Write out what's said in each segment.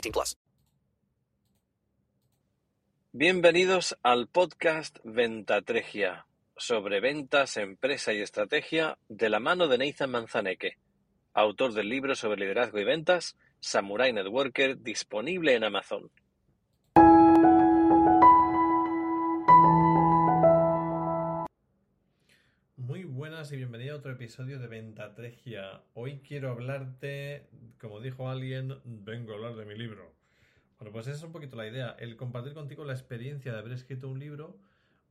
18 plus. Bienvenidos al podcast Ventatregia sobre ventas, empresa y estrategia de la mano de Nathan Manzaneque, autor del libro sobre liderazgo y ventas, Samurai Networker, disponible en Amazon. Buenas y bienvenido a otro episodio de Ventatregia. Hoy quiero hablarte, como dijo alguien, vengo a hablar de mi libro. Bueno, pues esa es un poquito la idea, el compartir contigo la experiencia de haber escrito un libro,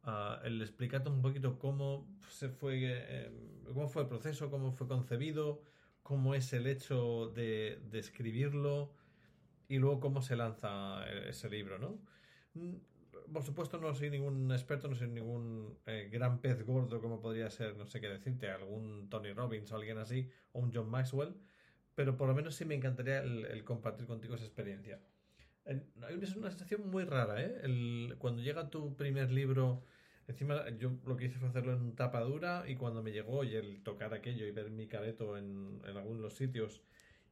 uh, el explicarte un poquito cómo se fue, eh, cómo fue el proceso, cómo fue concebido, cómo es el hecho de, de escribirlo y luego cómo se lanza ese libro, ¿no? Por supuesto no soy ningún experto, no soy ningún eh, gran pez gordo como podría ser, no sé qué decirte, algún Tony Robbins o alguien así, o un John Maxwell, pero por lo menos sí me encantaría el, compartir contigo esa experiencia. Es una sensación muy rara, ¿eh? El, cuando llega tu primer libro, encima yo lo que hice fue hacerlo en tapa dura y cuando me llegó y el tocar aquello y ver mi careto en, algunos sitios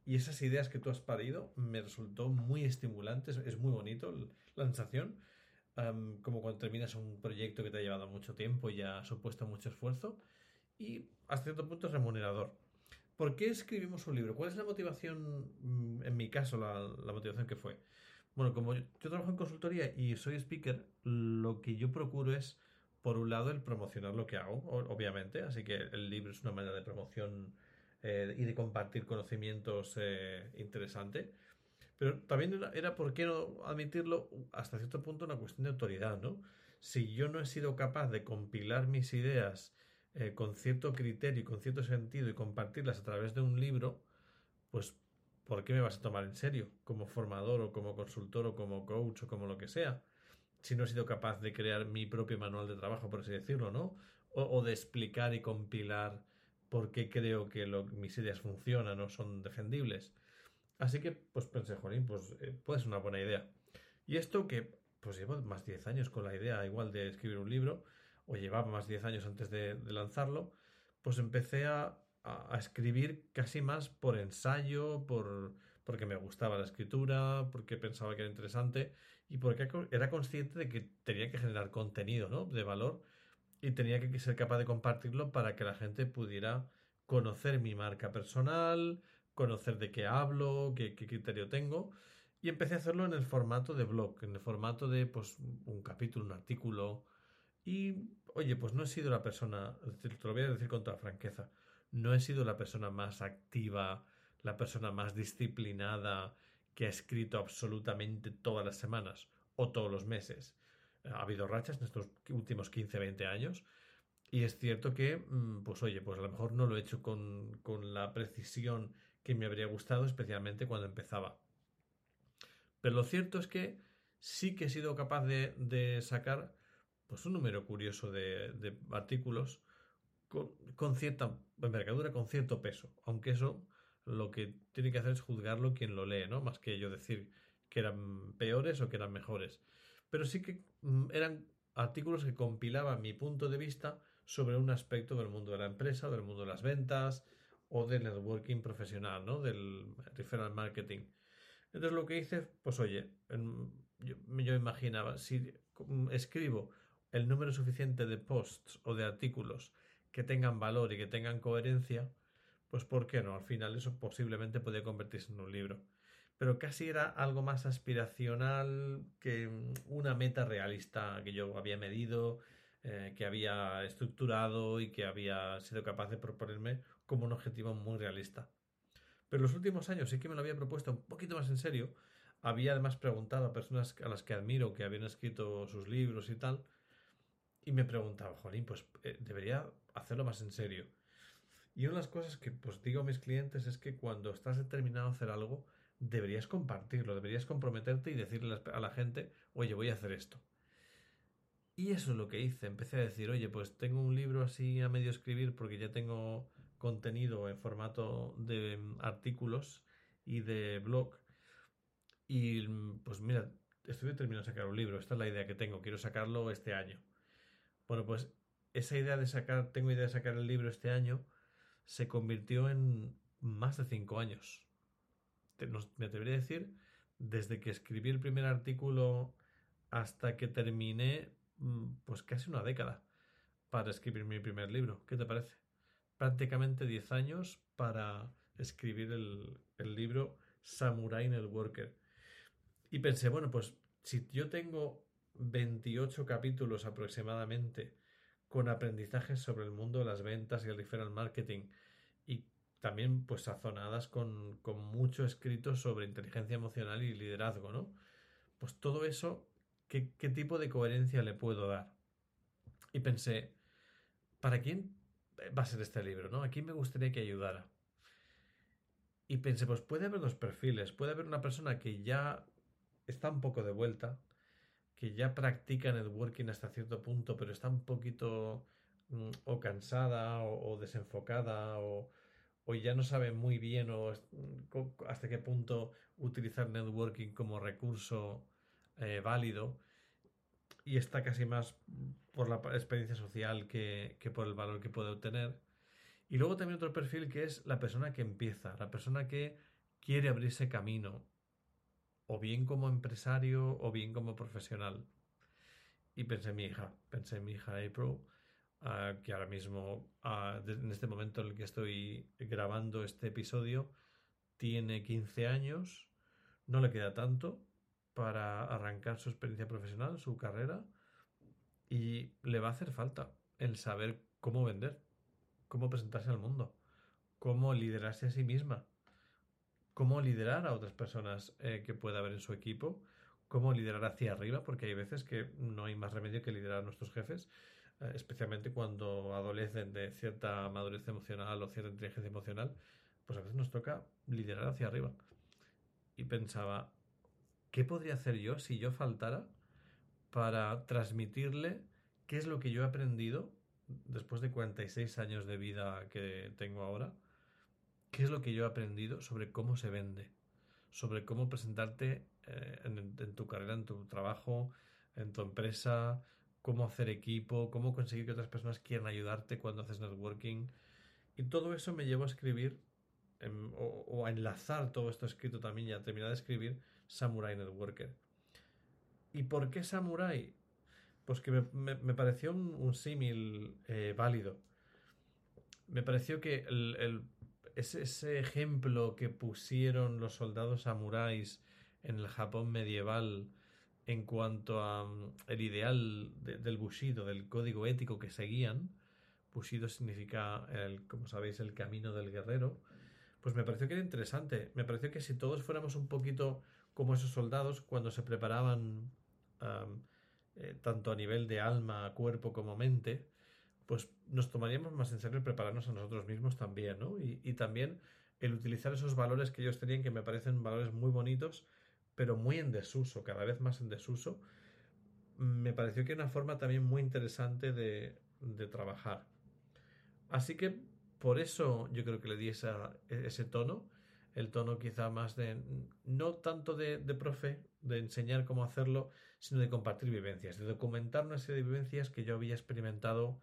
y esas ideas que tú has parido, me resultó muy estimulante, es, es muy bonito la sensación um, como cuando terminas un proyecto que te ha llevado mucho tiempo y ha supuesto mucho esfuerzo y hasta cierto punto es remunerador. ¿Por qué escribimos un libro? ¿Cuál es la motivación, mm, en mi caso, la, la motivación que fue? Bueno, como yo, yo, trabajo en consultoría y soy speaker, lo que yo procuro es, por un lado, el promocionar lo que hago, obviamente, así que el libro es una manera de promoción eh, y de compartir conocimientos eh, interesante. Pero también era, ¿por qué no admitirlo? Hasta cierto punto una cuestión de autoridad, ¿no? Si yo no he sido capaz de compilar mis ideas eh, con cierto criterio y con cierto sentido y compartirlas a través de un libro, pues ¿por qué me vas a tomar en serio? Como formador o como consultor o como coach o como lo que sea. Si no he sido capaz de crear mi propio manual de trabajo, por así decirlo, ¿no? O, de explicar y compilar por qué creo que mis ideas funcionan o son defendibles. Así que, pues pensé, Jolín, pues eh, puede ser una buena idea. Y esto que, pues llevo más de 10 años con la idea igual de escribir un libro, o llevaba más de 10 años antes de, lanzarlo, pues empecé a, a, a, escribir casi más por ensayo, por, porque me gustaba la escritura, porque pensaba que era interesante y porque era consciente de que tenía que generar contenido, ¿no? De valor y tenía que ser capaz de compartirlo para que la gente pudiera conocer mi marca personal, conocer de qué hablo, qué, qué, criterio tengo. Y empecé a hacerlo en el formato de blog, en el formato de pues, un capítulo, un artículo. Y, oye, pues no he sido la persona, te lo voy a decir con toda franqueza, no he sido la persona más activa, la persona más disciplinada que ha escrito absolutamente todas las semanas o todos los meses. Ha habido rachas en estos últimos 15, 20 años. Y es cierto que, mm, pues oye, pues a lo mejor no lo he hecho con, con la precisión que me habría gustado, especialmente cuando empezaba. Pero lo cierto es que sí que he sido capaz de, sacar pues un número curioso de, artículos con, con, cierta envergadura, con cierto peso. Aunque eso lo que tiene que hacer es juzgarlo quien lo lee, ¿no? Más que yo decir que eran peores o que eran mejores. Pero sí que mm, eran artículos que compilaban mi punto de vista sobre un aspecto del mundo de la empresa, del mundo de las ventas, o del networking profesional, ¿no? Del referral marketing. Entonces lo que hice, pues oye, yo, yo imaginaba, si escribo el número suficiente de posts o de artículos que tengan valor y que tengan coherencia, pues ¿por qué no? Al final eso posiblemente puede convertirse en un libro. pero casi era algo más aspiracional que una meta realista que yo había medido, eh, que había estructurado y que había sido capaz de proponerme como un objetivo muy realista. Pero en los últimos años sí que me lo había propuesto un poquito más en serio. Había además preguntado a personas a las que admiro que habían escrito sus libros y tal. Y me preguntaba, Jolín, pues eh, debería hacerlo más en serio. Y una de las cosas que pues digo a mis clientes es que cuando estás determinado a hacer algo, deberías compartirlo, deberías comprometerte y decirle a la gente, oye, voy a hacer esto. Y eso es lo que hice. Empecé a decir, oye, pues tengo un libro así a medio escribir porque ya tengo contenido en formato de mm, artículos y de blog. Y mm, pues mira, estoy determinado a sacar un libro. Esta es la idea que tengo. Quiero sacarlo este año. Bueno, pues esa idea de sacar, tengo idea de sacar el libro este año, se convirtió en más de cinco años. Me atrevería a decir, desde que escribí el primer artículo hasta que terminé, mm, pues casi una década para escribir mi primer libro. ¿Qué te parece? Prácticamente 10 años para escribir el, libro Samurai Worker Y pensé, bueno, pues si yo tengo 28 capítulos aproximadamente con aprendizajes sobre el mundo de las ventas y el referral marketing y también pues sazonadas con, con mucho escrito sobre inteligencia emocional y liderazgo, ¿no? Pues todo eso, ¿qué, ¿qué tipo de coherencia le puedo dar? Y pensé, ¿para quién va a ser este libro, ¿no? Aquí me gustaría que ayudara. Y pensé, pues puede haber dos perfiles. Puede haber una persona que ya está un poco de vuelta, que ya practica networking hasta cierto punto, pero está un poquito mm, o cansada o, desenfocada o, ya no sabe muy bien o hasta qué punto utilizar networking como recurso eh, válido y está casi más por la experiencia social que, por el valor que puede obtener. Y luego también otro perfil que es la persona que empieza, la persona que quiere abrirse camino, o bien como empresario o bien como profesional. Y pensé en mi hija, pensé en mi hija April, ah, que ahora mismo, ah, en este momento en el que estoy grabando este episodio, tiene 15 años, no le queda tanto, para arrancar su experiencia profesional, su carrera, y le va a hacer falta el saber cómo vender, cómo presentarse al mundo, cómo liderarse a sí misma, cómo liderar a otras personas eh, que pueda haber en su equipo, cómo liderar hacia arriba, porque hay veces que no hay más remedio que liderar a nuestros jefes, eh, especialmente cuando adolecen de cierta madurez emocional o cierta inteligencia emocional, pues a veces nos toca liderar hacia arriba. Y pensaba, ¿qué podría hacer yo si yo faltara para transmitirle qué es lo que yo he aprendido después de 46 años de vida que tengo ahora? ¿Qué es lo que yo he aprendido sobre cómo se vende? Sobre cómo presentarte eh, en, tu carrera, en tu trabajo, en tu empresa, cómo hacer equipo, cómo conseguir que otras personas quieran ayudarte cuando haces networking. Y todo eso me llevó a escribir o, a enlazar todo esto escrito también y a terminar de escribir Samurai Networker. ¿Y por qué Samurai? Pues que me, pareció un, símil eh, válido. Me pareció que el, ese, ejemplo que pusieron los soldados samuráis en el Japón medieval en cuanto a mm, el ideal del Bushido, del código ético que seguían, Bushido significa, el, como sabéis, el camino del guerrero, pues me pareció que era interesante. Me pareció que si todos fuéramos un poquito como esos soldados cuando se preparaban eh, tanto a nivel de alma, cuerpo como mente, pues nos tomaríamos más en serio el prepararnos a nosotros mismos también, ¿no? Y, también el utilizar esos valores que ellos tenían, que me parecen valores muy bonitos, pero muy en desuso, cada vez más en desuso, me pareció que era una forma también muy interesante de trabajar. Así que por eso yo creo que le di ese tono, el tono quizá más de, no tanto de, profe, de enseñar cómo hacerlo, sino de compartir vivencias, de documentar una serie de vivencias que yo había experimentado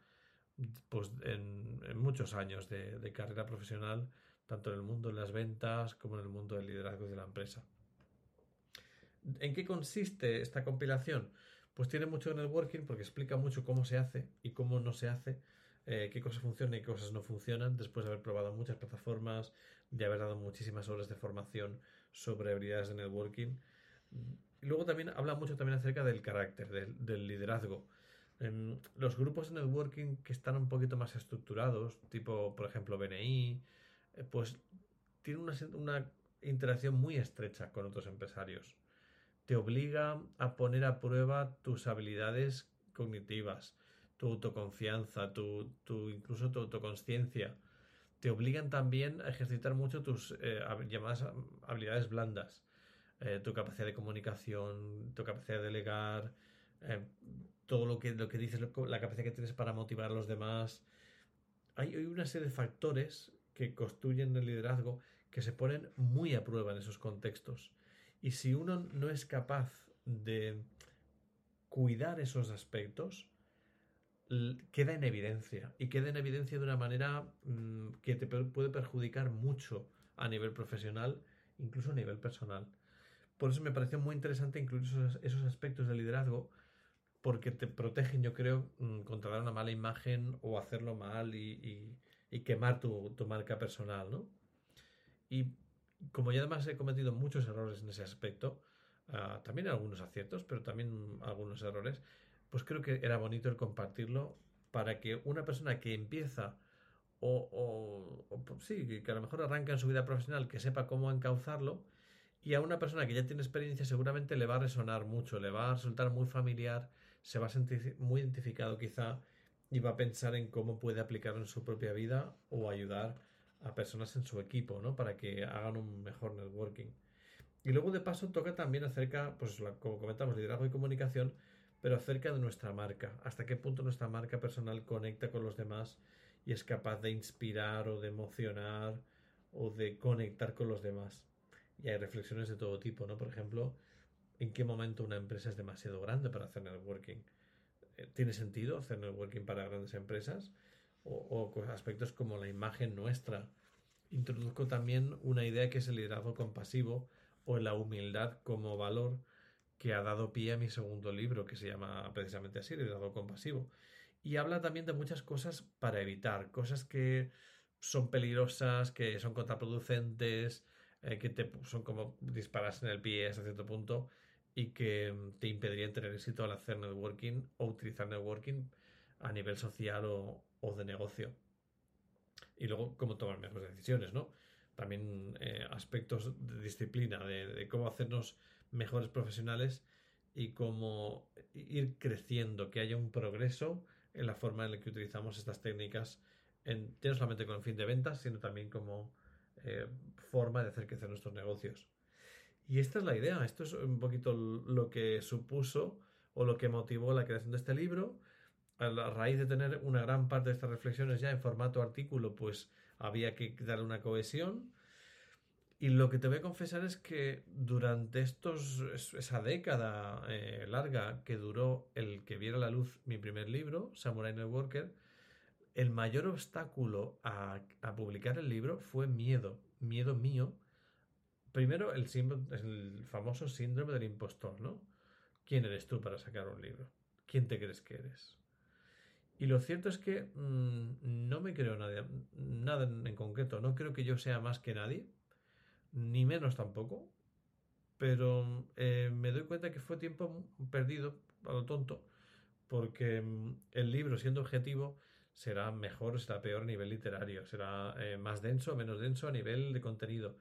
pues, en, muchos años de, de, carrera profesional, tanto en el mundo de las ventas como en el mundo del liderazgo de la empresa. ¿En qué consiste esta compilación? Pues tiene mucho networking porque explica mucho cómo se hace y cómo no se hace eh, qué cosas funcionan y qué cosas no funcionan, después de haber probado muchas plataformas, de haber dado muchísimas horas de formación sobre habilidades de networking. Y luego también habla mucho también acerca del carácter, del, liderazgo. Los grupos de networking que están un poquito más estructurados, tipo por ejemplo BNI, eh, pues tienen una, una interacción muy estrecha con otros empresarios. Te obliga a poner a prueba tus habilidades cognitivas, tu autoconfianza, tu, tu incluso tu autoconsciencia. Te obligan también a ejercitar mucho tus eh, llamadas habilidades blandas. Eh, tu capacidad de comunicación, tu capacidad de delegar, eh, todo lo que, lo que dices, la capacidad que tienes para motivar a los demás. Hay, hay una serie de factores que construyen el liderazgo que se ponen muy a prueba en esos contextos. Y si uno no es capaz de cuidar esos aspectos, queda en evidencia. Y queda en evidencia de una manera mm, que te puede perjudicar mucho a nivel profesional, incluso a nivel personal. Por eso me pareció muy interesante incluir esos, aspectos de liderazgo, porque te protegen, yo creo, mm, contra dar una mala imagen o hacerlo mal y, quemar tu, marca personal, ¿no? Y como ya además he cometido muchos errores en ese aspecto, ah, también algunos aciertos, pero también algunos errores, pues creo que era bonito el compartirlo para que una persona que empieza o, o, sí, que a lo mejor arranca en su vida profesional, que sepa cómo encauzarlo, y a una persona que ya tiene experiencia seguramente le va a resonar mucho, le va a resultar muy familiar, se va a sentir muy identificado quizá y va a pensar en cómo puede aplicarlo en su propia vida o ayudar a personas en su equipo, ¿no? Para que hagan un mejor networking. Y luego de paso toca también acerca, pues como comentamos, liderazgo y comunicación, pero acerca de nuestra marca, hasta qué punto nuestra marca personal conecta con los demás y es capaz de inspirar o de emocionar o de conectar con los demás. Y hay reflexiones de todo tipo, ¿no? Por ejemplo, ¿en qué momento una empresa es demasiado grande para hacer networking? Eh, ¿Tiene sentido hacer networking para grandes empresas? o, aspectos como la imagen nuestra. Introduzco también una idea que es el liderazgo compasivo o la humildad como valor que ha dado pie a mi segundo libro, que se llama precisamente así, liderazgo compasivo. Y habla también de muchas cosas para evitar, cosas que son peligrosas, que son contraproducentes, eh, que te son como disparas en el pie hasta cierto punto y que te impedirían tener éxito al hacer networking o utilizar networking a nivel social o, o de negocio. Y luego cómo tomar mejores decisiones, ¿no? También eh, aspectos de disciplina, de, cómo hacernos mejores profesionales y cómo ir creciendo, que haya un progreso en la forma en la que utilizamos estas técnicas, en, no solamente con fin de ventas, sino también como eh, forma de hacer crecer nuestros negocios. Y esta es la idea, esto es un poquito lo que supuso o lo que motivó la creación de este libro a raíz de tener una gran parte de estas reflexiones ya en formato artículo, pues había que darle una cohesión. Y lo que te voy a confesar es que durante esa década eh, larga que duró el que viera la luz mi primer libro, Samurai Networker, el mayor obstáculo a, publicar el libro fue miedo, miedo mío. Primero, el, famoso síndrome del impostor, ¿no? ¿Quién eres tú para sacar un libro? ¿Quién te crees que eres? Y lo cierto es que mm, no me creo nada, nada en, concreto. No creo que yo sea más que nadie, ni menos tampoco. Pero eh, me doy cuenta que fue tiempo perdido, a lo tonto, porque mm, el libro, siendo objetivo, será mejor será peor a nivel literario, será eh, más denso menos denso a nivel de contenido.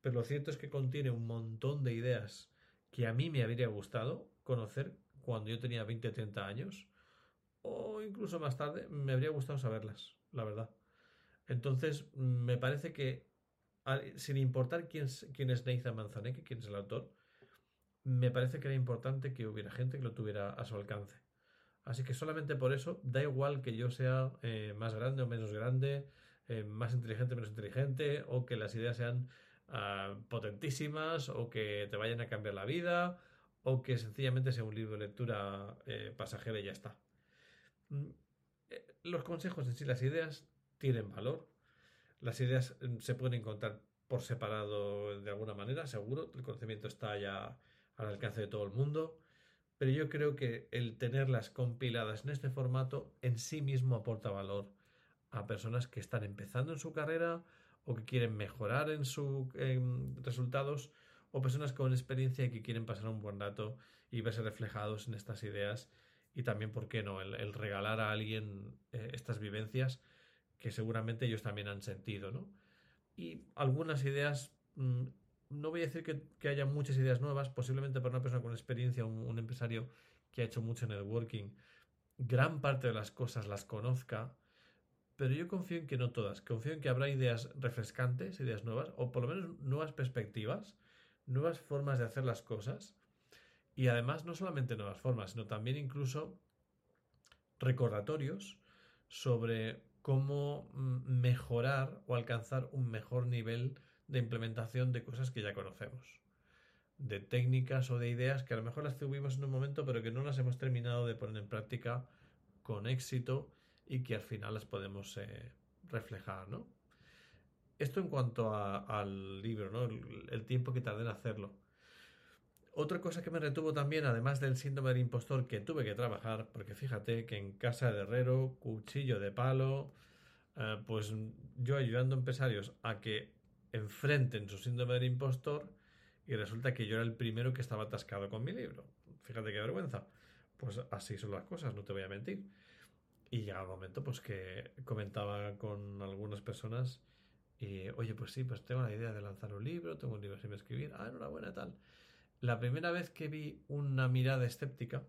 Pero lo cierto es que contiene un montón de ideas que a mí me habría gustado conocer cuando yo tenía 20 o 30 años o incluso más tarde, me habría gustado saberlas, la verdad. Entonces, me parece que, sin importar quién, quién es Nathan Manzaneque, quién es el autor, me parece que era importante que hubiera gente que lo tuviera a su alcance. Así que solamente por eso, da igual que yo sea eh, más grande o menos grande, eh, más inteligente o menos inteligente, o que las ideas sean ah, potentísimas, o que te vayan a cambiar la vida, o que sencillamente sea un libro de lectura eh, pasajera y ya está. Mm, los consejos en sí, las ideas tienen valor. Las ideas mm, se pueden encontrar por separado de alguna manera, seguro. El conocimiento está ya al alcance de todo el mundo. Pero yo creo que el tenerlas compiladas en este formato en sí mismo aporta valor a personas que están empezando en su carrera o que quieren mejorar en sus resultados o personas con experiencia y que quieren pasar un buen rato y verse reflejados en estas ideas y también, ¿por qué no?, el, regalar a alguien eh, estas vivencias que seguramente ellos también han sentido, ¿no? Y algunas ideas, mm, no voy a decir que, haya muchas ideas nuevas, posiblemente para una persona con experiencia, un, un empresario que ha hecho mucho networking, gran parte de las cosas las conozca, pero yo confío en que no todas, confío en que habrá ideas refrescantes, ideas nuevas, o por lo menos nuevas perspectivas, nuevas formas de hacer las cosas, y además no solamente nuevas formas, sino también incluso recordatorios sobre cómo mm, mejorar o alcanzar un mejor nivel de implementación de cosas que ya conocemos. De técnicas o de ideas que a lo mejor las tuvimos en un momento pero que no las hemos terminado de poner en práctica con éxito y que al final las podemos eh, reflejar, ¿no? Esto en cuanto al libro, ¿no? El, el tiempo que tardé en hacerlo. Otra cosa que me retuvo también, además del síndrome del impostor que tuve que trabajar, porque fíjate que en casa de herrero, cuchillo de palo, eh, pues yo ayudando a empresarios a que enfrenten su síndrome del impostor y resulta que yo era el primero que estaba atascado con mi libro. Fíjate qué vergüenza. Pues así son las cosas, no te voy a mentir. Y llega el momento pues que comentaba con algunas personas y, oye, pues sí, pues tengo la idea de lanzar un libro, tengo un libro sin escribir, ah, enhorabuena, tal. La primera vez que vi una mirada escéptica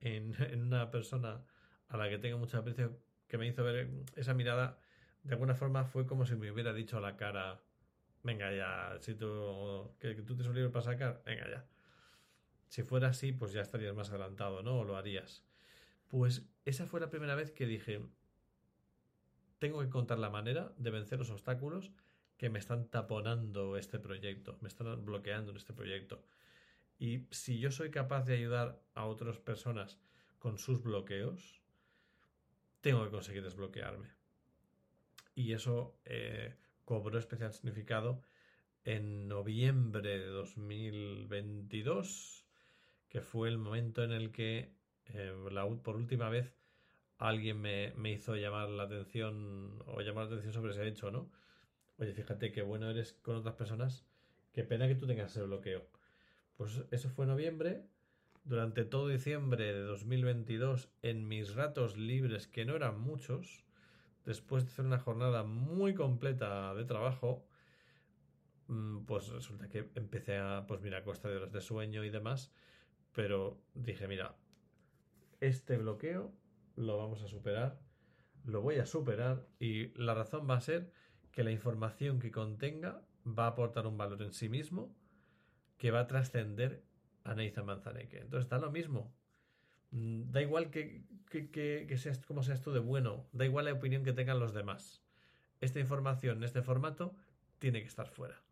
en, una persona a la que tengo mucha aprecio, que me hizo ver esa mirada, de alguna forma fue como si me hubiera dicho a la cara, venga ya, si tú, que, tú tienes un libro para sacar, venga ya. Si fuera así, pues ya estarías más adelantado, ¿no? O lo harías. Pues esa fue la primera vez que dije, tengo que contar la manera de vencer los obstáculos que me están taponando este proyecto, me están bloqueando en este proyecto. Y si yo soy capaz de ayudar a otras personas con sus bloqueos, tengo que conseguir desbloquearme. Y eso eh, cobró especial significado en noviembre de 2022, que fue el momento en el que eh, por última vez alguien me, me, hizo llamar la atención o llamar la atención sobre ese hecho, ¿no? Oye, fíjate qué bueno eres con otras personas, qué pena que tú tengas ese bloqueo. Pues eso fue noviembre. Durante todo diciembre de 2022, en mis ratos libres, que no eran muchos, después de hacer una jornada muy completa de trabajo, mm, pues resulta que empecé a, pues mira, costa de horas de sueño y demás, pero dije, mira, este bloqueo lo vamos a superar, lo voy a superar y la razón va a ser que la información que contenga va a aportar un valor en sí mismo que va a trascender a Nathan Manzaneque. Entonces da lo mismo. Mm, da igual que, que, seas, como seas tú de bueno, da igual la opinión que tengan los demás. Esta información en este formato tiene que estar fuera.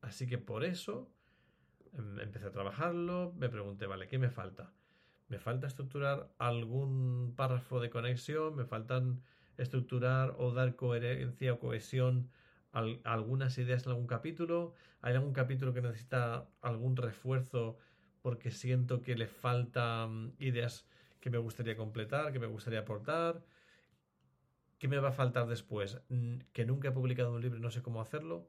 Así que por eso em, empecé a trabajarlo, me pregunté, vale, ¿qué me falta? ¿Me falta estructurar algún párrafo de conexión? ¿Me faltan estructurar o dar coherencia o cohesión algunas ideas en algún capítulo. Hay algún capítulo que necesita algún refuerzo porque siento que le faltan ideas que me gustaría completar, que me gustaría aportar. ¿Qué me va a faltar después? Que nunca he publicado un libro y no sé cómo hacerlo.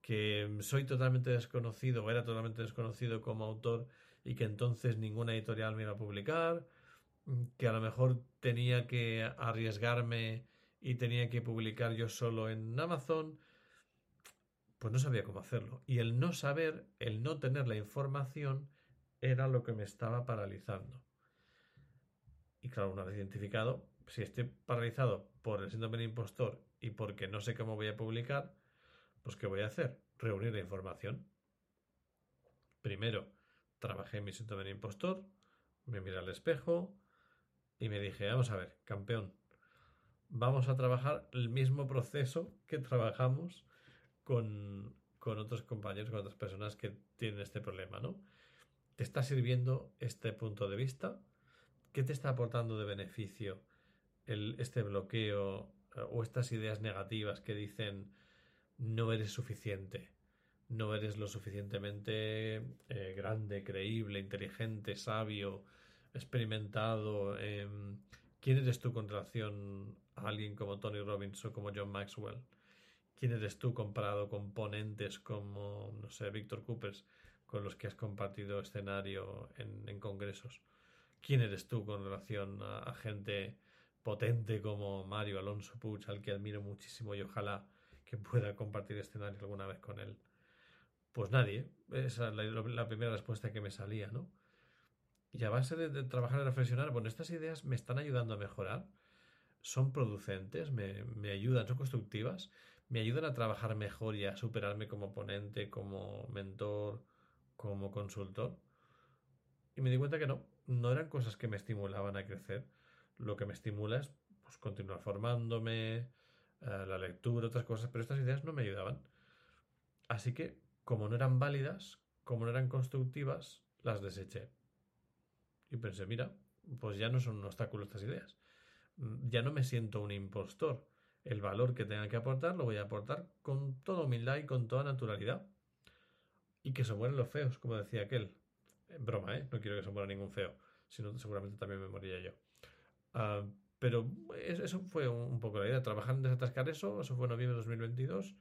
Que soy totalmente desconocido o era totalmente desconocido como autor y que entonces ninguna editorial me iba a publicar. Que a lo mejor tenía que arriesgarme y tenía que publicar yo solo en Amazon, pues no sabía cómo hacerlo. Y el no saber, el no tener la información, era lo que me estaba paralizando. Y claro, una vez identificado, si estoy paralizado por el síndrome del impostor y porque no sé cómo voy a publicar, pues ¿qué voy a hacer? Reunir la información. Primero, trabajé en mi síndrome del impostor, me miré al espejo y me dije, vamos a ver, campeón, vamos a trabajar el mismo proceso que trabajamos con, otros compañeros, con otras personas que tienen este problema, ¿no? ¿Te está sirviendo este punto de vista? ¿Qué te está aportando de beneficio el, este bloqueo eh, o estas ideas negativas que dicen no eres suficiente, no eres lo suficientemente eh, grande, creíble, inteligente, sabio, experimentado, em, ¿Quién eres tú con relación a alguien como Tony Robbins o como John Maxwell? ¿Quién eres tú comparado con ponentes como, no sé, Víctor Coopers, con los que has compartido escenario en, congresos? ¿Quién eres tú con relación a, gente potente como Mario Alonso Puig, al que admiro muchísimo y ojalá que pueda compartir escenario alguna vez con él? Pues nadie. Esa es la, la primera respuesta que me salía, ¿no? Y a base de, trabajar y reflexionar, bueno, estas ideas me están ayudando a mejorar, son producentes, me, me ayudan, son constructivas, me ayudan a trabajar mejor y a superarme como ponente, como mentor, como consultor. Y me di cuenta que no, no eran cosas que me estimulaban a crecer. Lo que me estimula es pues, continuar formándome, eh, la lectura, otras cosas, pero estas ideas no me ayudaban. Así que, como no eran válidas, como no eran constructivas, las deseché. Y pensé, mira, pues ya no son un obstáculo estas ideas. Ya no me siento un impostor el valor que tenga que aportar lo voy a aportar con toda humildad y con toda naturalidad. Y que se mueren los feos, como decía aquel. En broma, ¿eh? No quiero que se muera ningún feo. Si no, seguramente también me moriría yo. Uh, pero eso fue un poco la idea. Trabajar en desatascar eso. Eso fue en noviembre de 2022.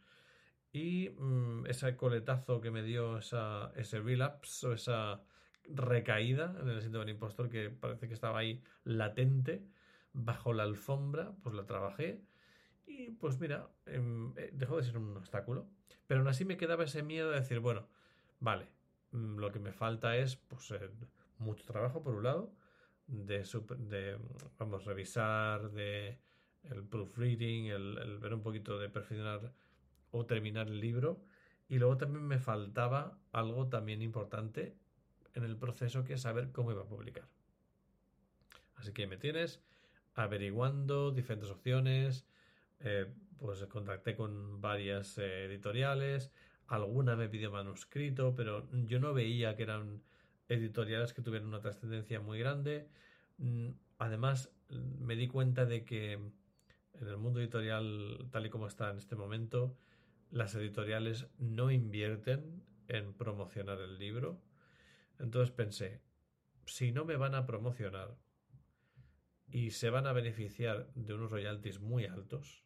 Y mmm, ese coletazo que me dio esa, ese relapse o esa recaída en el síndrome del impostor que parece que estaba ahí latente bajo la alfombra, pues la trabajé y pues mira, eh, dejó de ser un obstáculo. Pero aún así me quedaba ese miedo de decir, bueno, vale, mm, lo que me falta es pues eh, mucho trabajo por un lado, de, de vamos, revisar, de el proofreading, el, el ver un poquito de perfeccionar o terminar el libro. Y luego también me faltaba algo también importante en el proceso que saber cómo iba a publicar. Así que me tienes averiguando diferentes opciones, eh, pues contacté con varias eh, editoriales, alguna me pidió manuscrito, pero yo no veía que eran editoriales que tuvieran una trascendencia muy grande. Mm, además, me di cuenta de que en el mundo editorial, tal y como está en este momento, las editoriales no invierten en promocionar el libro. Entonces pensé, si no me van a promocionar y se van a beneficiar de unos royalties muy altos,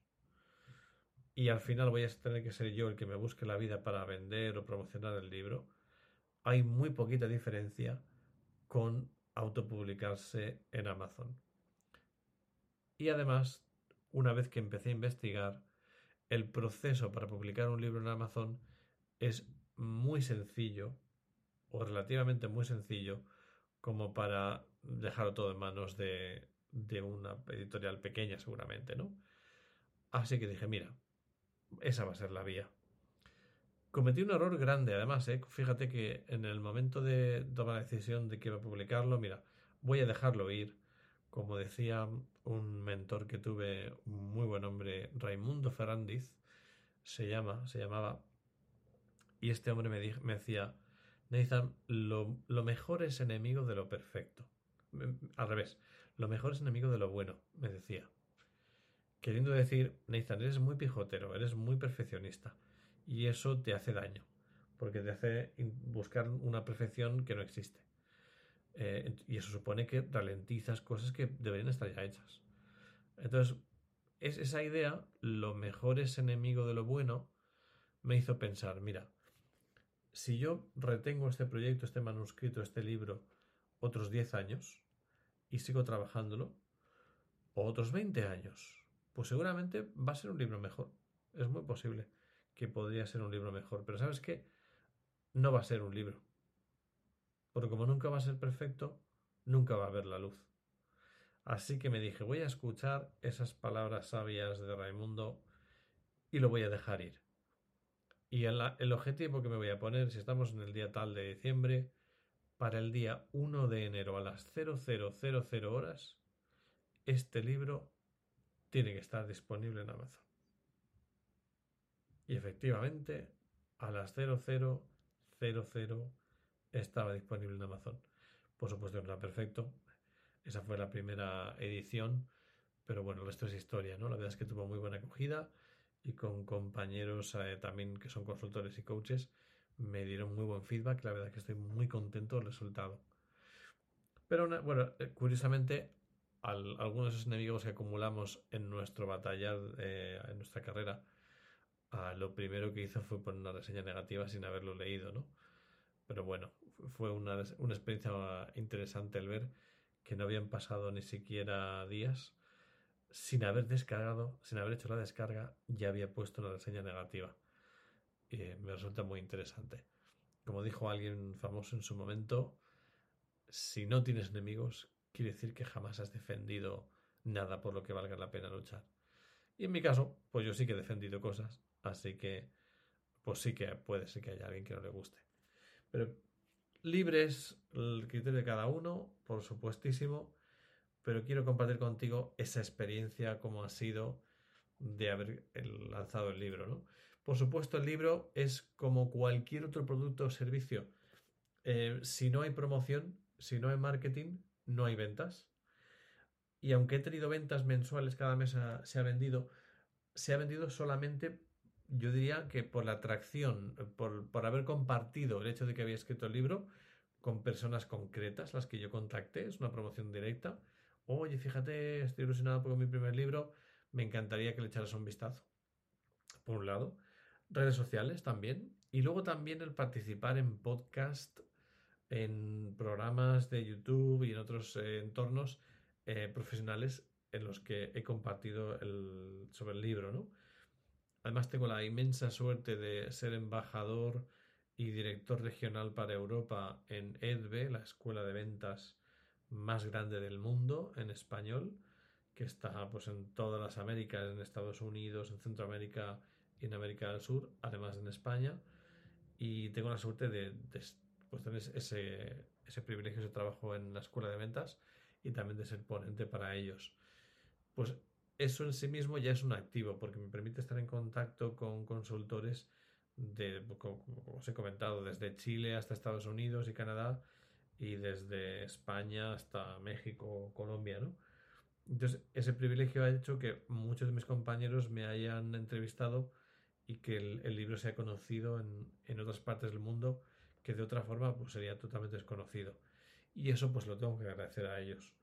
y al final voy a tener que ser yo el que me busque la vida para vender o promocionar el libro, hay muy poquita diferencia con autopublicarse en Amazon. Y además, una vez que empecé a investigar, el proceso para publicar un libro en Amazon es muy sencillo, o relativamente muy sencillo, como para dejarlo todo en manos de, de una editorial pequeña seguramente, ¿no? Así que dije, mira, esa va a ser la vía. Cometí un error grande, además, ¿eh? fíjate que en el momento de tomar la decisión de que iba a publicarlo, mira, voy a dejarlo ir. Como decía un mentor que tuve, un muy buen hombre, Raimundo Ferrandiz, se llama, se llamaba, y este hombre me, me decía, Nathan, lo, lo mejor es enemigo de lo perfecto. Al revés, lo mejor es enemigo de lo bueno, me decía. Queriendo decir, Nathan, eres muy pijotero, eres muy perfeccionista. Y eso te hace daño, porque te hace buscar una perfección que no existe. Eh, y eso supone que ralentizas cosas que deberían estar ya hechas. Entonces, es esa idea, lo mejor es enemigo de lo bueno, me hizo pensar, mira, si yo retengo este proyecto, este manuscrito, este libro, otros 10 años, y sigo trabajándolo, o otros 20 años, pues seguramente va a ser un libro mejor. Es muy posible que podría ser un libro mejor. Pero ¿sabes qué? No va a ser un libro. Porque como nunca va a ser perfecto, nunca va a ver la luz. Así que me dije, voy a escuchar esas palabras sabias de Raimundo y lo voy a dejar ir. Y el, objetivo que me voy a poner, si estamos en el día tal de diciembre, para el día 1 de enero a las 0000 horas, este libro tiene que estar disponible en Amazon. Y efectivamente, a las 0000 estaba disponible en Amazon. Por supuesto, no era perfecto. Esa fue la primera edición. Pero bueno, esto es historia, ¿no? La verdad es que tuvo muy buena acogida y con compañeros eh, también que son consultores y coaches me dieron muy buen feedback. La verdad es que estoy muy contento del resultado. Pero bueno, eh, curiosamente algunos de esos enemigos que acumulamos en nuestro batallar, eh, en nuestra carrera, lo primero que hizo fue poner una reseña negativa sin haberlo leído, ¿no? Pero bueno, fue una, una experiencia interesante el ver que no habían pasado ni siquiera días sin haber descargado, sin haber hecho la descarga, ya había puesto una reseña negativa. Y me resulta muy interesante. Como dijo alguien famoso en su momento, si no tienes enemigos, quiere decir que jamás has defendido nada por lo que valga la pena luchar. Y en mi caso, pues yo sí que he defendido cosas, así que pues sí que puede ser que haya alguien que no le guste. Pero libres el criterio de cada uno, por supuestísimo, pero quiero compartir contigo esa experiencia, como ha sido de haber lanzado el libro, ¿no? Por supuesto, el libro es como cualquier otro producto o servicio. Eh, si no hay promoción, si no hay marketing, no hay ventas. Y aunque he tenido ventas mensuales, cada mes se ha vendido, se ha vendido solamente, yo diría que por la atracción, por, por haber compartido el hecho de que había escrito el libro con personas concretas, las que yo contacté, es una promoción directa. Oye, fíjate, estoy ilusionado por mi primer libro, me encantaría que le echaras un vistazo. Por un lado, redes sociales también, y luego también el participar en podcast en programas de YouTube y en otros eh, entornos eh, profesionales en los que he compartido sobre el libro, ¿no? Además tengo la inmensa suerte de ser embajador y director regional para Europa en EDVE, la escuela de ventas más grande del mundo en español, que está pues en todas las Américas, en Estados Unidos, en Centroamérica y en América del Sur, además en España. Y tengo la suerte de, de pues tener ese, ese privilegio, ese trabajo en la escuela de ventas y también de ser ponente para ellos. Pues eso en sí mismo ya es un activo porque me permite estar en contacto con consultores de, como os he comentado, desde Chile hasta Estados Unidos y Canadá y desde España hasta México, Colombia, ¿no? Entonces, ese privilegio ha hecho que muchos de mis compañeros me hayan entrevistado y que el, libro se haya conocido en, en otras partes del mundo que de otra forma pues, sería totalmente desconocido. Y eso pues lo tengo que agradecer a ellos.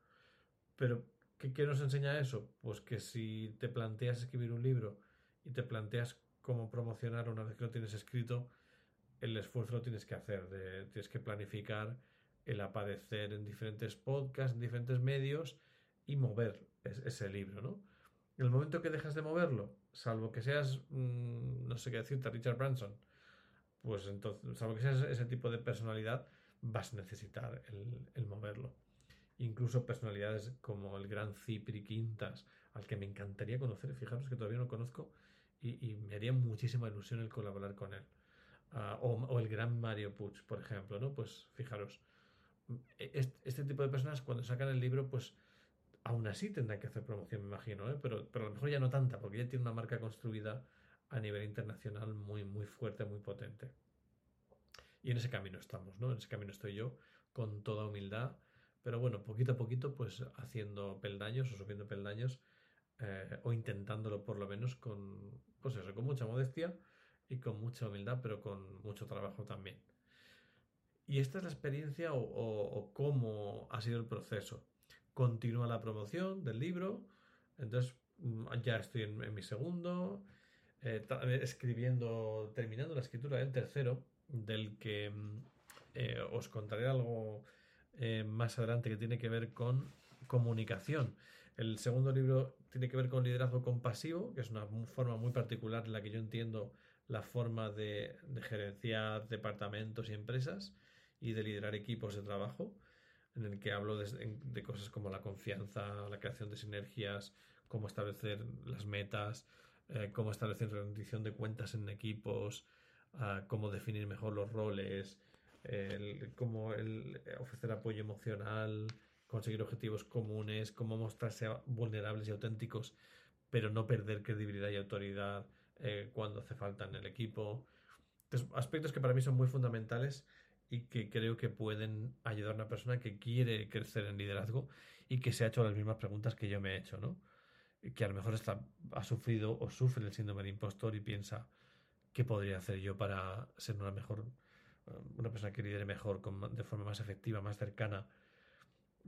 Pero, ¿qué, ¿qué, nos enseña eso? Pues que si te planteas escribir un libro y te planteas cómo promocionar una vez que lo tienes escrito, el esfuerzo lo tienes que hacer, tienes que planificar el aparecer en diferentes podcasts, en diferentes medios y mover ese libro, ¿no? En el momento que dejas de moverlo, salvo que seas, mmm, no sé qué decirte, Richard Branson, pues entonces, salvo que seas ese tipo de personalidad, vas a necesitar el, moverlo. Incluso personalidades como el gran Cipri Quintas, al que me encantaría conocer, fijaros que todavía no conozco y, me haría muchísima ilusión el colaborar con él. Ah, o, el gran Mario Puig, por ejemplo, ¿no? Pues fijaros, este, este, tipo de personas cuando sacan el libro, pues aún así tendrán que hacer promoción, me imagino, ¿eh? pero, pero a lo mejor ya no tanta, porque ya tiene una marca construida a nivel internacional muy, muy fuerte, muy potente. Y en ese camino estamos, ¿no? En ese camino estoy yo, con toda humildad, pero bueno, poquito a poquito, pues haciendo peldaños o subiendo peldaños, eh, o intentándolo por lo menos con, pues eso, con mucha modestia y con mucha humildad, pero con mucho trabajo también. Y esta es la experiencia o, cómo ha sido el proceso. Continúa la promoción del libro, entonces mm, ya estoy en mi segundo, eh, escribiendo, terminando la escritura del tercero, del que mm, eh, os contaré algo eh, más adelante que tiene que ver con comunicación. El segundo libro tiene que ver con liderazgo compasivo, que es una forma muy particular en la que yo entiendo la forma de, gerenciar departamentos y empresas y de liderar equipos de trabajo, en el que hablo de, de cosas como la confianza, la creación de sinergias, cómo establecer las metas, eh, cómo establecer rendición de cuentas en equipos, cómo definir mejor los roles, cómo ofrecer apoyo emocional, conseguir objetivos comunes, cómo mostrarse vulnerables y auténticos, pero no perder credibilidad y autoridad eh, cuando hace falta en el equipo. aspectos que para mí son muy fundamentales que creo que pueden ayudar a una persona que quiere crecer en liderazgo y que se ha hecho las mismas preguntas que yo me he hecho, ¿no? que a lo mejor está, ha sufrido o sufre el síndrome del impostor y piensa qué podría hacer yo para ser una mejor, una persona que lidere mejor, de forma más efectiva, más cercana.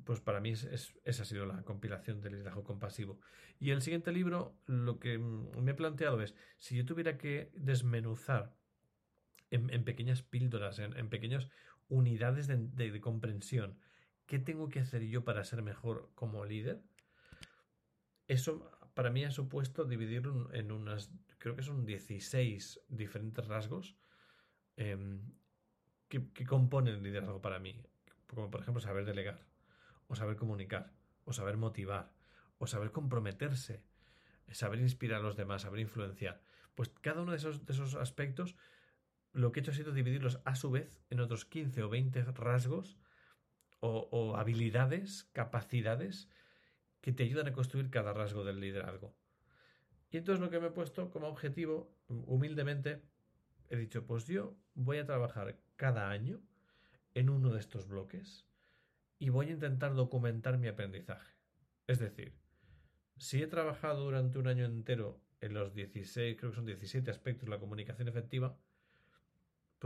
pues para mí es, esa ha sido la compilación del liderazgo compasivo. Y el siguiente libro, lo que me he planteado es, si yo tuviera que desmenuzar en, pequeñas píldoras, en, pequeñas unidades de, comprensión, ¿qué tengo que hacer yo para ser mejor como líder? Eso para mí ha supuesto dividirlo en unas, creo que son 16 diferentes rasgos em, que, que componen el liderazgo para mí. Como por ejemplo saber delegar, o saber comunicar, o saber motivar, o saber comprometerse, saber inspirar a los demás, saber influenciar. Pues cada uno de esos, de esos aspectos lo que he hecho ha sido dividirlos a su vez en otros 15 o 20 rasgos o, habilidades, capacidades que te ayudan a construir cada rasgo del liderazgo. Y entonces lo que me he puesto como objetivo, humildemente, he dicho, pues yo voy a trabajar cada año en uno de estos bloques y voy a intentar documentar mi aprendizaje. Es decir, si he trabajado durante un año entero en los 16, creo que son 17 aspectos de la comunicación efectiva,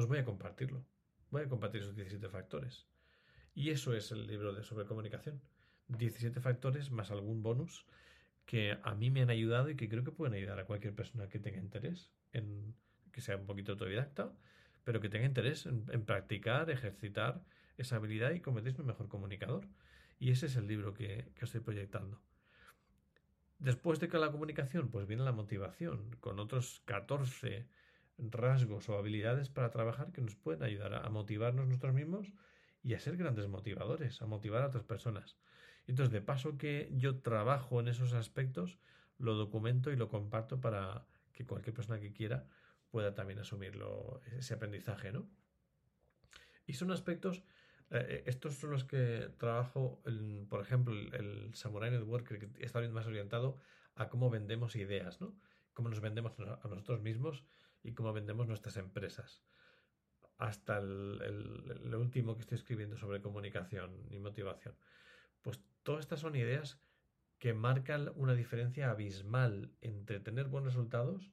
pues voy a compartirlo. Voy a compartir esos 17 factores. Y eso es el libro de sobre comunicación. 17 factores más algún bonus que a mí me han ayudado y que creo que pueden ayudar a cualquier persona que tenga interés en que sea un poquito autodidacta, pero que tenga interés en, practicar, ejercitar esa habilidad y convertirse en mejor comunicador. Y ese es el libro que, que estoy proyectando. Después de que la comunicación, pues viene la motivación, con otros 14 rasgos o habilidades para trabajar que nos pueden ayudar a, motivarnos nosotros mismos y a ser grandes motivadores, a motivar a otras personas. Entonces, de paso que yo trabajo en esos aspectos, lo documento y lo comparto para que cualquier persona que quiera pueda también asumirlo, ese aprendizaje, ¿no? Y son aspectos, eh, eh, estos son los que trabajo, por ejemplo, el, el, Samurai Network, que está más orientado a cómo vendemos ideas, ¿no? Cómo nos vendemos a nosotros mismos y cómo vendemos nuestras empresas. Hasta el, último que estoy escribiendo sobre comunicación y motivación. Pues todas estas son ideas que marcan una diferencia abismal entre tener buenos resultados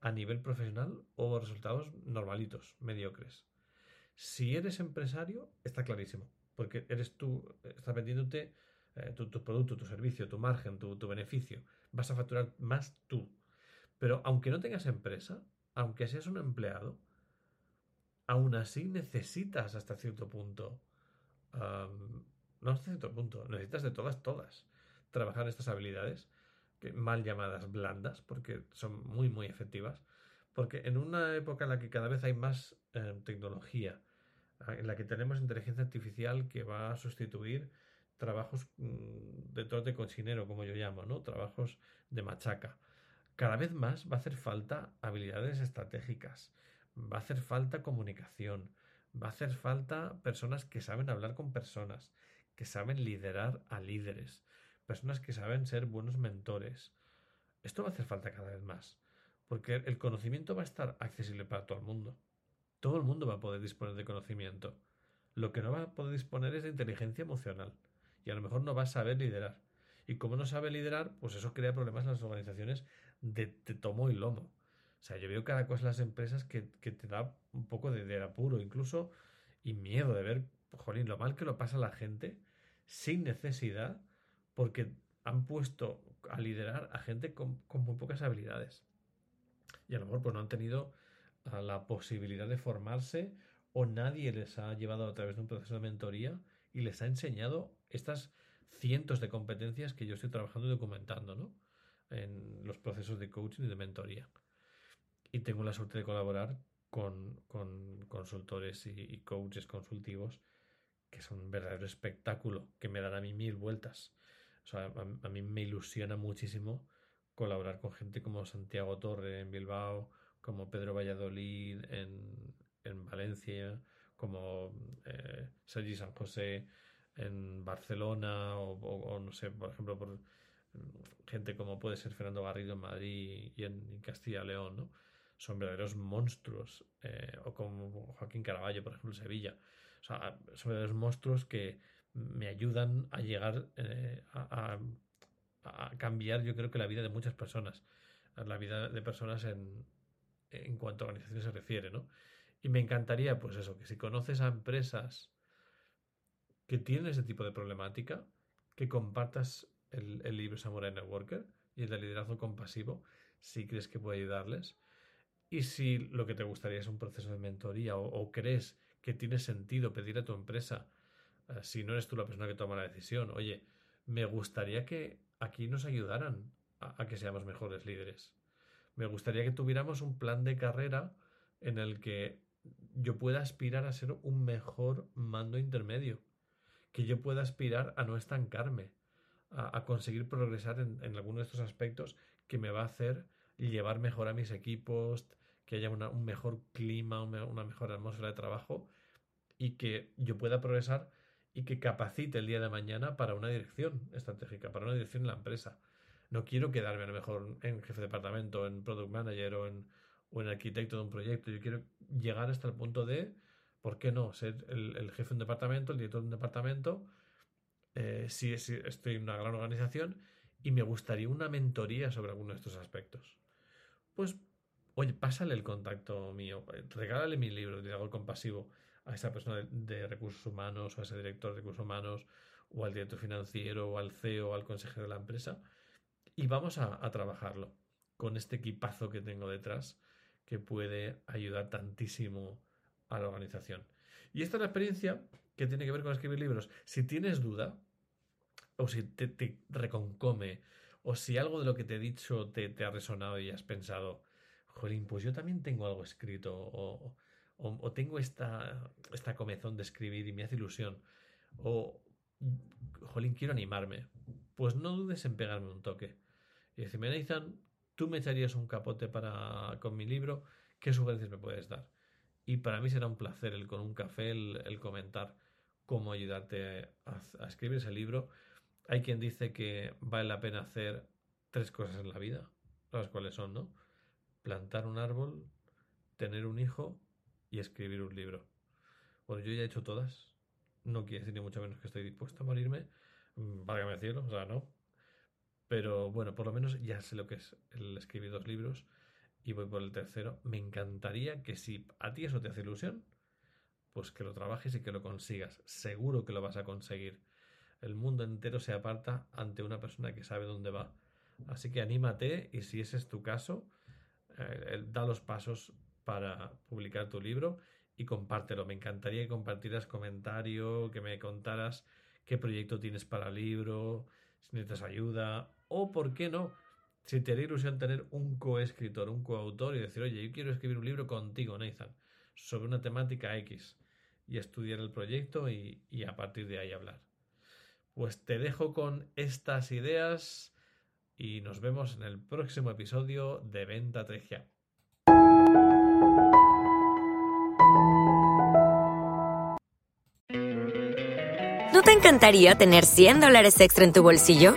a nivel profesional o resultados normalitos, mediocres. Si eres empresario, está clarísimo, porque eres tú, estás vendiéndote eh, tu, producto, tu servicio, tu margen, tu, tu beneficio. Vas a facturar más tú. Pero aunque no tengas empresa, aunque seas un empleado, aún así necesitas hasta cierto punto, no hasta cierto punto, necesitas de todas, todas, trabajar estas habilidades, que, mal llamadas blandas, porque son muy, muy efectivas, porque en una época en la que cada vez hay más eh, tecnología, en la que tenemos inteligencia artificial que va a sustituir trabajos mm, de todo de cochinero, como yo llamo, ¿no? Trabajos de machaca cada vez más va a hacer falta habilidades estratégicas, va a hacer falta comunicación, va a hacer falta personas que saben hablar con personas, que saben liderar a líderes, personas que saben ser buenos mentores. Esto va a hacer falta cada vez más, porque el conocimiento va a estar accesible para todo el mundo. Todo el mundo va a poder disponer de conocimiento. Lo que no va a poder disponer es de inteligencia emocional, y a lo mejor no va a saber liderar. Y como no sabe liderar, pues eso crea problemas en las organizaciones de, tomo y lomo. O sea, yo veo cada cosa en las empresas que, te da un poco de, apuro, incluso, y miedo de ver, jolín, lo mal que lo pasa la gente sin necesidad, porque han puesto a liderar a gente con, muy pocas habilidades. Y a lo mejor pues no han tenido ah, la posibilidad de formarse o nadie les ha llevado a través de un proceso de mentoría y les ha enseñado estas cientos de competencias que yo estoy trabajando y documentando, ¿no? En los procesos de coaching y de mentoría. Y tengo la suerte de colaborar con, consultores y, coaches consultivos que son un verdadero espectáculo, que me dan a mí mil vueltas. O sea, a, mí me ilusiona muchísimo colaborar con gente como Santiago Torre en Bilbao, como Pedro Valladolid en, Valencia, como eh, Sergi San José en Barcelona o, no sé, por ejemplo, por gente como puede ser Fernando Garrido en Madrid y en, Castilla y León, ¿no? Son verdaderos monstruos. Eh, o como Joaquín Caraballo, por ejemplo, en Sevilla. O sea, son verdaderos monstruos que me ayudan a llegar eh, a, cambiar, yo creo que la vida de muchas personas. La vida de personas en, cuanto a organizaciones se refiere. Y me encantaría, pues eso, que si conoces a empresas que tienen ese tipo de problemática, que compartas el, el libro Samurai Networker y el de liderazgo compasivo, si crees que puede ayudarles. Y si lo que te gustaría es un proceso de mentoría o, crees que tiene sentido pedir a tu empresa, eh, si no eres tú la persona que toma la decisión, oye, me gustaría que aquí nos ayudaran a que seamos mejores líderes. Me gustaría que tuviéramos un plan de carrera en el que yo pueda aspirar a ser un mejor mando intermedio, que yo pueda aspirar a no estancarme, a, conseguir progresar en, en alguno de estos aspectos que me va a hacer llevar mejor a mis equipos, que haya un mejor clima, una, mejor atmósfera de trabajo y que yo pueda progresar y que capacite el día de mañana para una dirección estratégica, para una dirección en la empresa. No quiero quedarme a lo mejor en jefe de departamento, en product manager o en, o arquitecto de un proyecto. Yo quiero llegar hasta el punto de, ¿por qué no? Ser el, el jefe de un departamento, el director de un departamento, eh, si estoy en una gran organización y me gustaría una mentoría sobre alguno de estos aspectos. Pues, oye, pásale el contacto mío, regálale mi libro de liderazgo compasivo a esa persona de, recursos humanos o a ese director de recursos humanos o al director financiero o al CEO o al consejero de la empresa y vamos a trabajarlo con este equipazo que tengo detrás que puede ayudar tantísimo a la organización. Y esta es la experiencia que tiene que ver con escribir libros. Si tienes duda, o si te, reconcome, o si algo de lo que te he dicho te, ha resonado y has pensado, jolín, pues yo también tengo algo escrito, o tengo esta, esta comezón de escribir y me hace ilusión, o, jolín, quiero animarme, pues no dudes en pegarme un toque. Y decirme, Nathan, tú me echarías un capote para, con mi libro, ¿qué sugerencias me puedes dar? Y para mí será un placer el con un café el, comentar cómo ayudarte a, a escribir ese libro. Hay quien dice que vale la pena hacer tres cosas en la vida, las cuales son, ¿no? Plantar un árbol, tener un hijo y escribir un libro. Bueno, yo ya he hecho todas. No quiere decir ni mucho menos que estoy dispuesto a morirme. Mm, Válgame el cielo, o sea, no. Pero bueno, por lo menos ya sé lo que es el escribir dos libros y voy por el tercero. Me encantaría que si a ti eso te hace ilusión, pues que lo trabajes y que lo consigas. Seguro que lo vas a conseguir. El mundo entero se aparta ante una persona que sabe dónde va. Así que anímate y si ese es tu caso, eh, da los pasos para publicar tu libro y compártelo. Me encantaría que compartieras comentario, que me contaras qué proyecto tienes para el libro, si necesitas ayuda o, ¿por qué no? Si te haría ilusión tener un coescritor, un coautor y decir, oye, yo quiero escribir un libro contigo, Nathan, sobre una temática X y estudiar el proyecto y, a partir de ahí hablar. Pues te dejo con estas ideas y nos vemos en el próximo episodio de Venta Tregia. ¿No te encantaría tener 100 dólares extra en tu bolsillo?